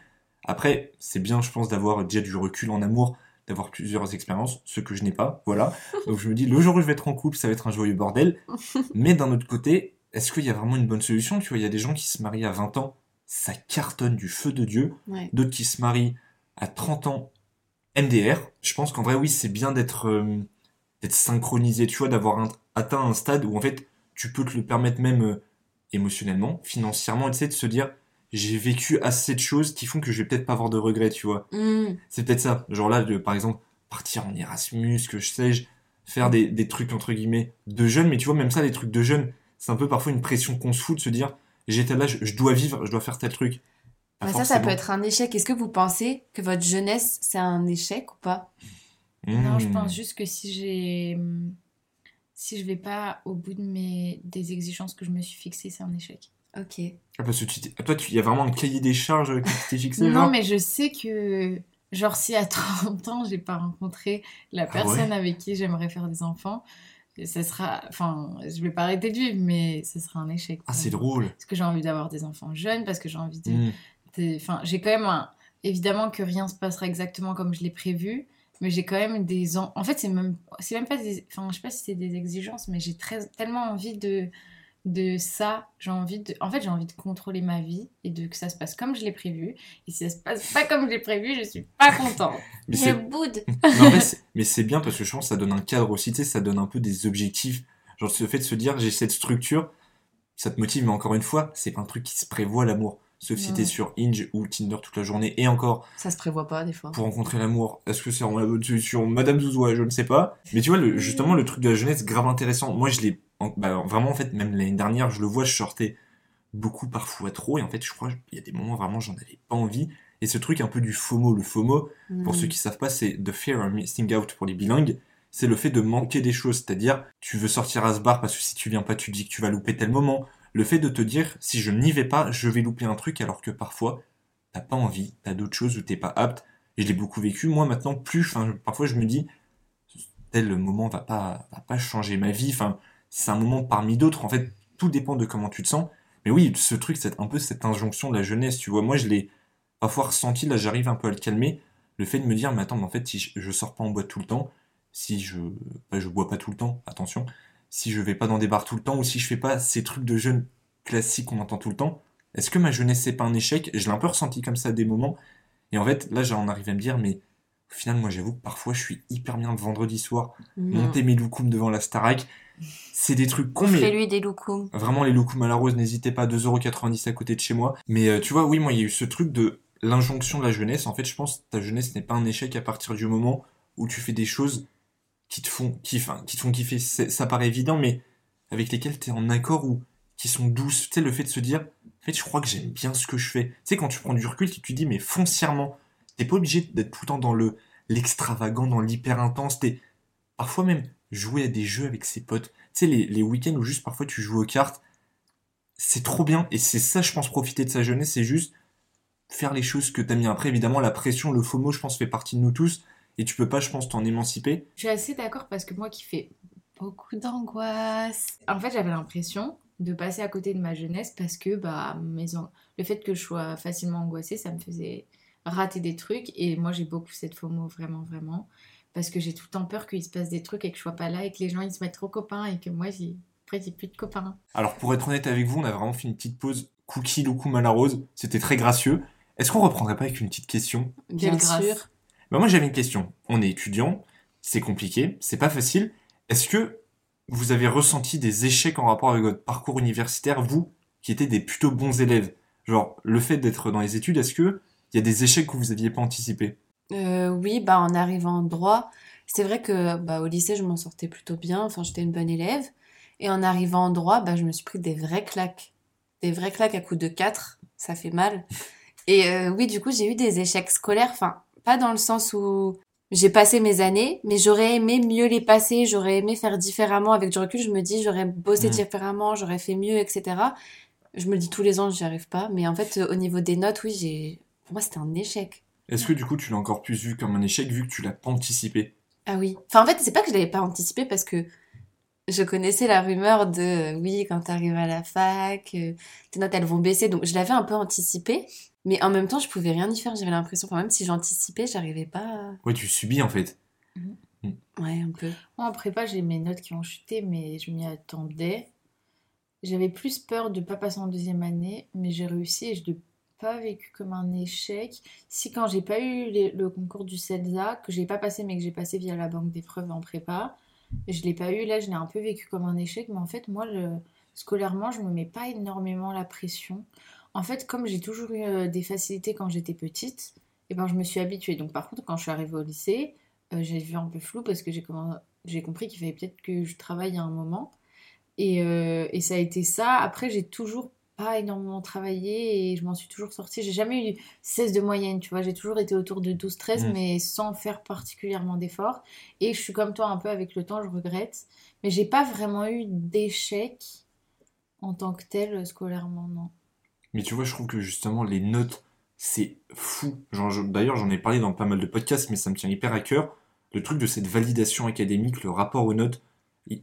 Après, c'est bien, je pense, d'avoir déjà du recul en amour, d'avoir plusieurs expériences, ce que je n'ai pas, voilà. Donc je me dis, le jour où je vais être en couple, ça va être un joyeux bordel. Mais d'un autre côté, est-ce qu'il y a vraiment une bonne solution Tu vois, il y a des gens qui se marient à 20 ans, ça cartonne du feu de Dieu. Ouais. D'autres qui se marient à 30 ans, MDR. Je pense qu'en vrai, oui, c'est bien d'être euh, d'être synchronisé, tu vois, d'avoir atteint un stade où en fait, tu peux te le permettre même euh, émotionnellement, financièrement, tu sais, de se dire, j'ai vécu assez de choses qui font que je vais peut-être pas avoir de regrets, tu vois. Mm. C'est peut-être ça. Genre là, de, par exemple, partir en Erasmus, que je sais, faire des, des trucs entre guillemets de jeunes, mais tu vois, même ça, les trucs de jeunes, c'est un peu parfois une pression qu'on se fout de se dire, j'ai tel âge, je dois vivre, je dois faire tel truc. Ça, ça peut être un échec. Est-ce que vous pensez que votre jeunesse, c'est un échec ou pas? Non, je Hmm. pense juste que si j'ai. Si je vais pas au bout de mes... des exigences que je me suis fixées, c'est un échec. Ok. Ah, parce que tu toi, il y a vraiment un cahier des charges qui t'es fixé, Non, mais je sais que, genre, si à 30 ans, j'ai pas rencontré la Ah personne ouais avec qui j'aimerais faire des enfants, ça sera. Enfin, je vais pas arrêter de vivre, mais ce sera un échec. Ah, c'est drôle. Parce que j'ai envie d'avoir des enfants jeunes, parce que j'ai envie de. Mm. de- Enfin, j'ai quand même un. Évidemment que rien se passera exactement comme je l'ai prévu, mais j'ai quand même des. en- En fait, c'est même, c'est même pas des. Enfin, je sais pas si c'est des exigences, mais j'ai très... tellement envie de de ça, j'ai envie de en fait, j'ai envie de contrôler ma vie et de que ça se passe comme je l'ai prévu et si ça se passe pas comme je l'ai prévu, je suis pas contente. Mais Je c'est boude. Mais c'est- mais c'est bien parce que je pense que ça donne un cadre aussi, tu sais, ça donne un peu des objectifs. Genre, ce fait de se dire, j'ai cette structure, ça te motive, mais encore une fois, c'est pas un truc qui se prévoit l'amour. Sauf si Ouais. t'es sur Hinge ou Tinder toute la journée, et encore, Ça se prévoit pas des fois. pour rencontrer l'amour, est-ce que c'est en la bonne solution Madame Zouzoua, je ne sais pas. Mais tu vois, le, justement, le truc de la jeunesse, grave intéressant. Moi, je l'ai, en- bah, vraiment, en fait, même l'année dernière, je le vois, je sortais beaucoup parfois trop, et en fait, je crois, il y a des moments, vraiment, j'en avais pas envie. Et ce truc un peu du FOMO, le FOMO, pour Mm. ceux qui savent pas, c'est The Fear of Missing Out pour les bilingues. C'est le fait de manquer des choses, c'est-à-dire tu veux sortir à ce bar parce que si tu viens pas, tu dis que tu vas louper tel moment. Le fait de te dire si je n'y vais pas, je vais louper un truc alors que parfois t'as pas envie, t'as d'autres choses où t'es pas apte. Et je l'ai beaucoup vécu. Moi maintenant, plus, parfois je me dis tel moment va pas, va pas changer ma vie. Enfin, c'est un moment parmi d'autres. En fait, tout dépend de comment tu te sens. Mais oui, ce truc, c'est un peu cette injonction de la jeunesse. Tu vois, moi je l'ai parfois ressenti. Là, j'arrive un peu à le calmer le fait de me dire, mais attends, mais en fait, si je, je sors pas en boîte tout le temps, si je, bah, je bois pas tout le temps, attention, si je vais pas dans des bars tout le temps, ou si je fais pas ces trucs de jeunes classiques qu'on entend tout le temps, est-ce que ma jeunesse c'est pas un échec? Je l'ai un peu ressenti comme ça à des moments, et en fait, là, j'en arrive à me dire, mais au final, moi, j'avoue que parfois, je suis hyper bien le vendredi soir, Mm. monter mes loukoums devant la Starac, c'est des trucs mais Fais-lui des loukoums. Vraiment, les loukoums à la rose, n'hésitez pas, 2,90€ à côté de chez moi. Mais euh, tu vois, oui, moi, il y a eu ce truc de l'injonction de la jeunesse. En fait, je pense que ta jeunesse n'est pas un échec à partir du moment où tu fais des choses qui te font kiffer, qui te font kiffer. Ça paraît évident, mais avec lesquelles tu es en accord ou qui sont douces. Tu sais, le fait de se dire, en fait, je crois que j'aime bien ce que je fais. Tu sais, quand tu prends du recul, tu te dis, mais foncièrement, t'es pas obligé d'être tout le temps dans le l'extravagant, dans l'hyper intense. T'es parfois même jouer à des jeux avec ses potes. Tu sais, les, week-ends où juste parfois tu joues aux cartes, c'est trop bien. Et c'est ça, je pense, profiter de sa jeunesse, c'est juste faire les choses que t'as mis. Après, évidemment, la pression, le FOMO, je pense, fait partie de nous tous. Et tu peux pas, je pense, t'en émanciper. Je suis assez d'accord parce que moi qui fais beaucoup d'angoisse. En fait, j'avais l'impression de passer à côté de ma jeunesse parce que bah, mes le fait que je sois facilement angoissée, ça me faisait rater des trucs. Et moi, j'ai beaucoup cette FOMO, vraiment, vraiment. Parce que j'ai tout le temps peur qu'il se passe des trucs et que je sois pas là et que les gens ils se mettent trop copains et que moi, j'ai... après, j'ai plus de copains. Alors, pour être honnête avec vous, on a vraiment fait une petite pause cookie loukoum à la rose. C'était très gracieux. Est-ce qu'on reprendrait pas avec une petite question? Bien sûr. Bah moi j'avais une question. On est étudiant, c'est compliqué, c'est pas facile. Est-ce que vous avez ressenti des échecs en rapport avec votre parcours universitaire, vous qui étiez des plutôt bons élèves? Genre le fait d'être dans les études, est-ce que il y a des échecs que vous aviez pas anticipés? Euh, oui, bah en arrivant en droit, c'est vrai que bah, au lycée, je m'en sortais plutôt bien. Enfin, j'étais une bonne élève. Et en arrivant en droit, bah, je me suis pris des vraies claques. Des vraies claques à coup de 4. Ça fait mal. Et euh, oui, du coup, j'ai eu des échecs scolaires. Enfin, pas dans le sens où j'ai passé mes années, mais j'aurais aimé mieux les passer. J'aurais aimé faire différemment. Avec du recul, je me dis, j'aurais bossé Mm. différemment, j'aurais fait mieux, etc. Je me le dis tous les ans, j'y arrive pas. Mais en fait, au niveau des notes, oui, j'ai. Pour moi, c'était un échec. Est-ce que du coup tu l'as encore plus vu comme un échec vu que tu l'as pas anticipé? Ah oui. Enfin, en fait, c'est pas que je l'avais pas anticipé parce que je connaissais la rumeur de oui, quand t'arrives à la fac, euh, tes notes elles vont baisser. Donc je l'avais un peu anticipé, mais en même temps, je pouvais rien y faire. J'avais l'impression, enfin, même si j'anticipais, j'arrivais pas. à- Ouais, tu subis en fait. Ouais, un peu. Moi, en prépa, j'ai mes notes qui ont chuté, mais je m'y attendais. J'avais plus peur de pas passer en deuxième année, mais j'ai réussi et je l'ai pas vécu comme un échec. Si quand j'ai pas eu le concours du CELSA, que j'ai pas passé, mais que j'ai passé via la banque d'épreuves en prépa, je l'ai pas eu, là, je l'ai un peu vécu comme un échec, mais en fait, moi, le- scolairement, je me mets pas énormément la pression. En fait, comme j'ai toujours eu euh, des facilités quand j'étais petite, et ben, je me suis habituée. Donc, par contre, quand je suis arrivée au lycée, euh, j'ai vu un peu flou parce que j'ai compris qu'il fallait peut-être que je travaille à un moment. Et, euh, et ça a été ça. Après, j'ai toujours pas énormément travaillé et je m'en suis toujours sortie. J'ai jamais eu 16 de moyenne, tu vois. J'ai toujours été autour de 12-13, Mm. mais sans faire particulièrement d'efforts. Et je suis comme toi un peu avec le temps, je regrette. Mais j'ai pas vraiment eu d'échec en tant que tel, euh, scolairement, non. Mais tu vois, je trouve que justement, les notes, c'est fou. Je- D'ailleurs, j'en ai parlé dans pas mal de podcasts, mais ça me tient hyper à cœur. Le truc de cette validation académique, le rapport aux notes,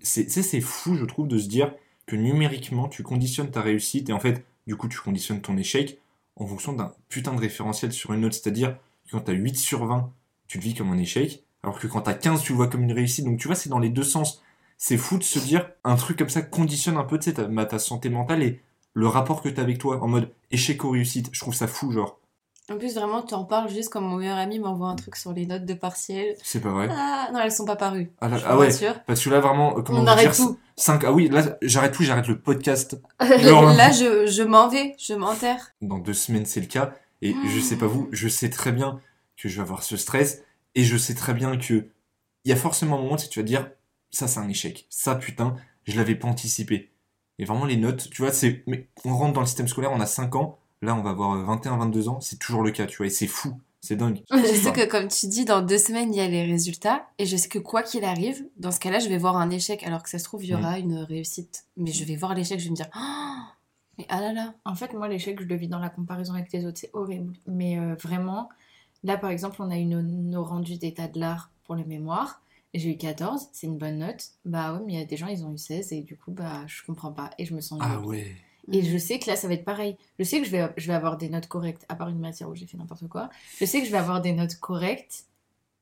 c'est fou, je trouve, de se dire que numériquement, tu conditionnes ta réussite et en fait, du coup, tu conditionnes ton échec en fonction d'un putain de référentiel sur une note. C'est-à-dire quand t'as 8 sur 20, tu le vis comme un échec, alors que quand t'as 15, tu le vois comme une réussite. Donc, tu vois, c'est dans les deux sens. C'est fou de se dire un truc comme ça conditionne un peu, tu ta, ta santé mentale et le rapport que t'as avec toi en mode échec ou réussite. Je trouve ça fou, genre. En plus, vraiment, tu en parles juste comme mon meilleur ami m'envoie un truc sur les notes de partiel. C'est pas vrai. Ah, non, elles sont pas parues. Ah, là- ah ouais, rassure. parce que là, vraiment, euh, comment On arrête dire, tout. 5, ah oui, là, j'arrête tout, j'arrête le podcast. Là, je, je m'en vais, je m'enterre. Dans deux semaines, c'est le cas. Et Ah. je sais pas vous, je sais très bien que je vais avoir ce stress. Et je sais très bien que il y a forcément un moment où tu vas te dire, ça, c'est un échec. Ça, putain, je l'avais pas anticipé. Et vraiment, les notes, tu vois, c'est, mais on rentre dans le système scolaire, on a 5 ans. Là, on va avoir 21, 22 ans. C'est toujours le cas, tu vois. Et c'est fou. C'est dingue. Je sais que, comme tu dis, dans deux semaines, il y a les résultats. Et je sais que quoi qu'il arrive, dans ce cas-là, je vais voir un échec. Alors que ça se trouve, il y aura une réussite. Mais je vais voir l'échec, je vais me dire, oh, mais ah là là. En fait, moi, l'échec, je le vis dans la comparaison avec les autres. C'est horrible. Mais euh, vraiment, là, par exemple, on a eu nos, nos rendus d'état de l'art pour le mémoire. Et J'ai eu 14, c'est une bonne note. Bah ouais, mais il y a des gens, ils ont eu 16 et du coup, bah, je comprends pas. Et je me sens Ah nulle. ouais. Et je sais que là, ça va être pareil. Je sais que je vais, je vais avoir des notes correctes, à part une matière où j'ai fait n'importe quoi. Je sais que je vais avoir des notes correctes.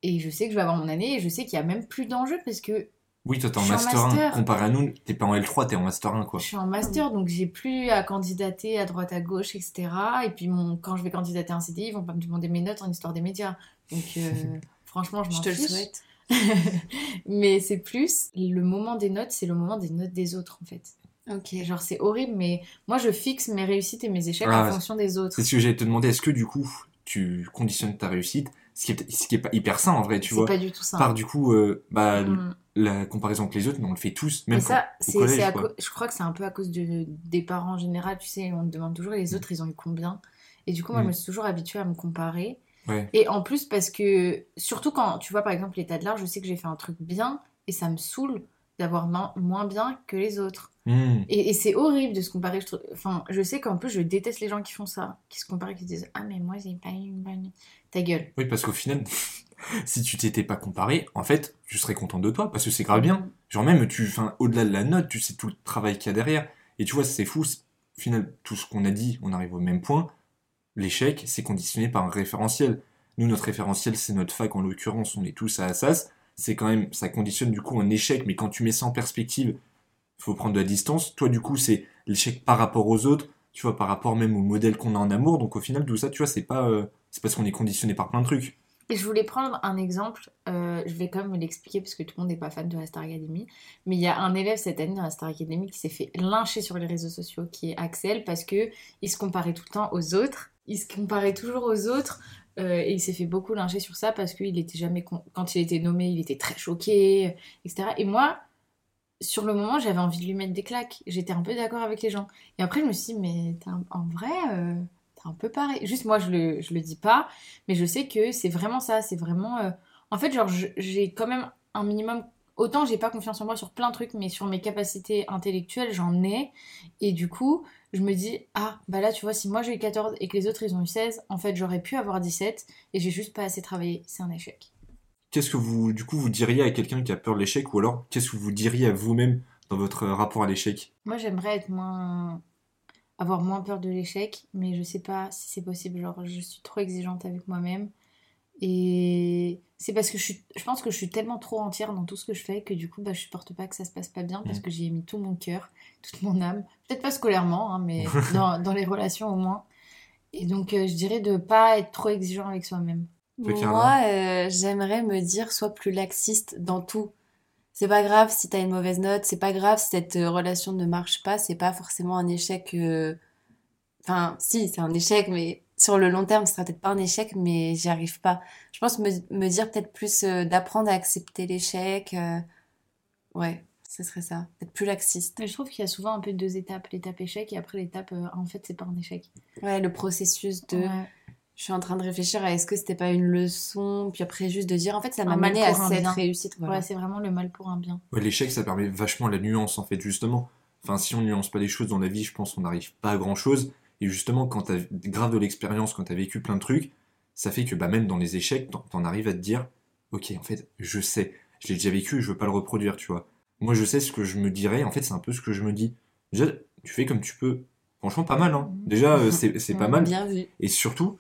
Et je sais que je vais avoir mon année. Et je sais qu'il y a même plus d'enjeux parce que Oui, toi, t'es en en master 1. master. Comparé à nous, t'es pas en L3, t'es en master 1, quoi. je suis en master. Donc j'ai plus à candidater à droite, à gauche, etc. Et puis mon, quand je vais candidater à un CDI, ils vont pas me demander mes notes en histoire des médias. Donc euh, franchement, je Je m'en te le fiche. souhaite. mais c'est plus le moment des notes, c'est le moment des notes des autres en fait. Ok. Genre c'est horrible, mais moi je fixe mes réussites et mes échecs Ah, en fonction des autres. C'est ce que j'allais te demander. Est-ce que du coup, tu conditionnes ta réussite Ce qui est, ce qui est pas hyper sain en vrai, tu C'est vois? pas du tout ça. Par du coup, euh, bah, Mm. la comparaison avec les autres, mais on le fait tous, même Mais ça, quand- au c'est, collège, c'est à quoi. cau- je crois que c'est un peu à cause de, des parents en général, tu sais, on te demande toujours les autres, ils ont eu combien? Et du coup, moi, Mm. je me suis toujours habituée à me comparer. Ouais. Et en plus, parce que, surtout quand, tu vois, par exemple, l'état de l'art, je sais que j'ai fait un truc bien et ça me saoule d'avoir mo- moins bien que les autres. Hmm. Et, et c'est horrible de se comparer. Je, trouve- enfin, je sais qu'en plus, je déteste les gens qui font ça, qui se comparent, qui se disent Ah, mais moi, j'ai pas eu une bonne. Ta gueule. Oui, parce qu'au final, si tu t'étais pas comparé, en fait, tu serais content de toi, parce que c'est grave bien. Genre même, tu, enfin, au-delà de la note, tu sais tout le travail qu'il y a derrière. Et tu vois, c'est fou. Au final, tout ce qu'on a dit, on arrive au même point. L'échec, c'est conditionné par un référentiel. Nous, notre référentiel, c'est notre fac, en l'occurrence, on est tous à Assas. C'est quand même, ça conditionne du coup un échec, mais quand tu mets ça en perspective, faut prendre de la distance. Toi, du coup, c'est l'échec par rapport aux autres, tu vois, par rapport même au modèle qu'on a en amour. Donc au final, tout ça, tu vois, c'est pas, euh, c'est parce qu'on est conditionné par plein de trucs. Et je voulais prendre un exemple, euh, je vais quand même l'expliquer parce que tout le monde n'est pas fan de la Star Academy, mais il y a un élève cette année dans la Star Academy qui s'est fait lyncher sur les réseaux sociaux, qui est Axel, parce que il se comparait tout le temps aux autres, il se comparait toujours aux autres, euh, et il s'est fait beaucoup lyncher sur ça parce qu'il était jamais, quand il était nommé, il était très choqué, etc. Et moi, sur le moment, j'avais envie de lui mettre des claques, j'étais un peu d'accord avec les gens. Et après, je me suis dit, mais un- en vrai, euh, t'es un peu pareil. Juste moi, je le, je le dis pas, mais je sais que c'est vraiment ça, c'est vraiment... euh, En fait, genre, j'ai quand même un minimum... Autant j'ai pas confiance en moi sur plein de trucs, mais sur mes capacités intellectuelles, j'en ai. Et du coup, je me dis, ah, bah là, tu vois, si moi j'ai eu 14 et que les autres, ils ont eu 16, en fait, j'aurais pu avoir 17 et j'ai juste pas assez travaillé. C'est un échec. Qu'est-ce que vous, du coup, vous diriez à quelqu'un qui a peur de l'échec, ou alors qu'est-ce que vous diriez à vous-même dans votre rapport à l'échec? Moi, j'aimerais être moins... avoir moins peur de l'échec, mais je sais pas si c'est possible. Genre, je suis trop exigeante avec moi-même. Et c'est parce que je, suis... je pense que je suis tellement trop entière dans tout ce que je fais que du coup, bah, je supporte pas que ça se passe pas bien parce Mm. que j'y ai mis tout mon cœur, toute mon âme. Peut-être pas scolairement, hein, mais dans, dans les relations au moins. Et donc, euh, je dirais de pas être trop exigeant avec soi-même. Moi, euh, j'aimerais me dire sois plus laxiste dans tout. C'est pas grave si t'as une mauvaise note, c'est pas grave si cette euh, relation ne marche pas, c'est pas forcément un échec. euh, Enfin, si, c'est un échec, mais sur le long terme, ce sera peut-être pas un échec, mais j'y arrive pas. Je pense me, me dire peut-être plus euh, d'apprendre à accepter l'échec. euh, Ouais, ce serait ça. Être plus laxiste. Mais je trouve qu'il y a souvent un peu deux étapes. L'étape échec et après l'étape, euh, en fait, c'est pas un échec. Ouais, le processus de. Ouais. Je suis en train de réfléchir à est-ce que c'était pas une leçon, puis après juste de dire en fait ça m'a mené à cette bien. réussite. Voilà. Ouais, c'est vraiment le mal pour un bien. Ouais, l'échec, ça permet vachement la nuance, en fait, justement. Enfin, si on nuance pas les choses dans la vie, je pense qu'on n'arrive pas à grand chose. Et justement, quand t'as grave de l'expérience, quand t'as vécu plein de trucs, ça fait que bah, même dans les échecs, t'en- t'en arrives à te dire, ok, en fait, je sais, je l'ai déjà vécu, je veux pas le reproduire, tu vois. Moi, je sais ce que je me dirais, en fait, c'est un peu ce que je me dis. Déjà, tu fais comme tu peux. Franchement, pas mal, hein. Déjà, euh, c'est c'est pas mal. Bien vu. Et surtout,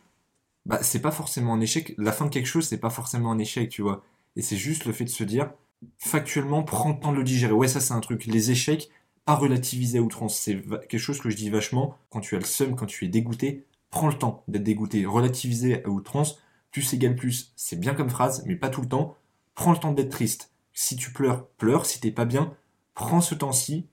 bah, c'est pas forcément un échec. La fin de quelque chose, c'est pas forcément un échec, tu vois. Et c'est juste le fait de se dire, factuellement, prends le temps de le digérer. Ouais, ça, c'est un truc. Les échecs, pas relativiser à outrance. C'est quelque chose que je dis vachement. Quand tu as le seum, quand tu es dégoûté, prends le temps d'être dégoûté. Relativiser à outrance, plus égale plus. C'est bien comme phrase, mais pas tout le temps. Prends le temps d'être triste. Si tu pleures, pleure. Si t'es pas bien, prends ce temps-ci.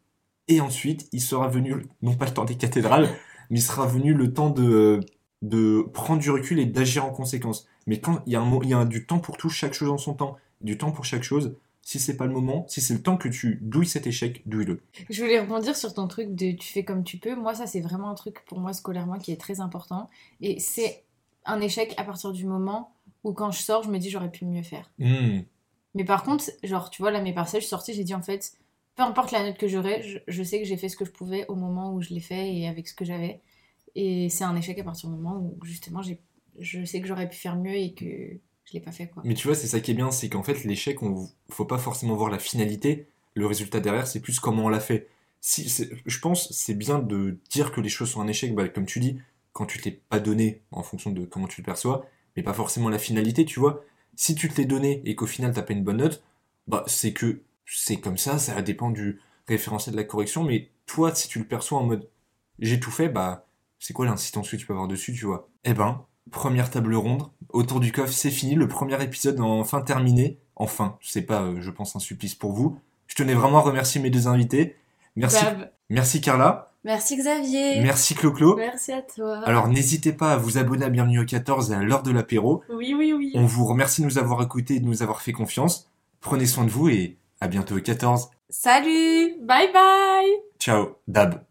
Et ensuite, il sera venu, non pas le temps des cathédrales, mais il sera venu le temps de, de prendre du recul et d'agir en conséquence. Mais quand il y a, un, il y a du temps pour tout, chaque chose en son temps, du temps pour chaque chose, si c'est pas le moment, si c'est le temps que tu douilles cet échec, douille-le. Je voulais rebondir sur ton truc de tu fais comme tu peux. Moi, ça, c'est vraiment un truc pour moi scolairement qui est très important. Et c'est un échec à partir du moment où, quand je sors, je me dis j'aurais pu mieux faire. Hmm. Mais par contre, genre, tu vois, là, mes partiels, je suis sortie, j'ai dit en fait, peu importe la note que j'aurai, je, je sais que j'ai fait ce que je pouvais au moment où je l'ai fait et avec ce que j'avais. Et c'est un échec à partir du moment où, justement, je sais que j'aurais pu faire mieux et que je l'ai pas fait, quoi. Mais tu vois, c'est ça qui est bien, c'est qu'en fait, l'échec, on faut pas forcément voir la finalité. Le résultat derrière, c'est plus comment on l'a fait. Si, je pense, c'est bien de dire que les choses sont un échec, bah, comme tu dis, quand tu te l'es pas donné en fonction de comment tu le perçois, mais pas forcément la finalité, tu vois. Si tu te l'es donné et qu'au final t'as pas une bonne note, bah, c'est que c'est comme ça, ça dépend du référentiel de la correction, mais toi, si tu le perçois en mode j'ai tout fait, bah, c'est quoi l'insistance que tu peux avoir dessus, tu vois? Eh ben, première table ronde, autour du coffre, c'est fini, le premier épisode enfin terminé. Enfin, c'est pas, euh, je pense, un supplice pour vous. Je tenais vraiment à remercier mes deux invités. Merci, Gab, merci Carla, Merci Xavier. merci Clo-Clo. Merci à toi. Alors n'hésitez pas à vous abonner à Bienvenue au 14 et à l'heure de l'apéro. oui, oui, oui. On vous remercie de nous avoir écoutés et de nous avoir fait confiance. Prenez soin de vous et à bientôt au 14. Salut Bye bye Ciao, Dab.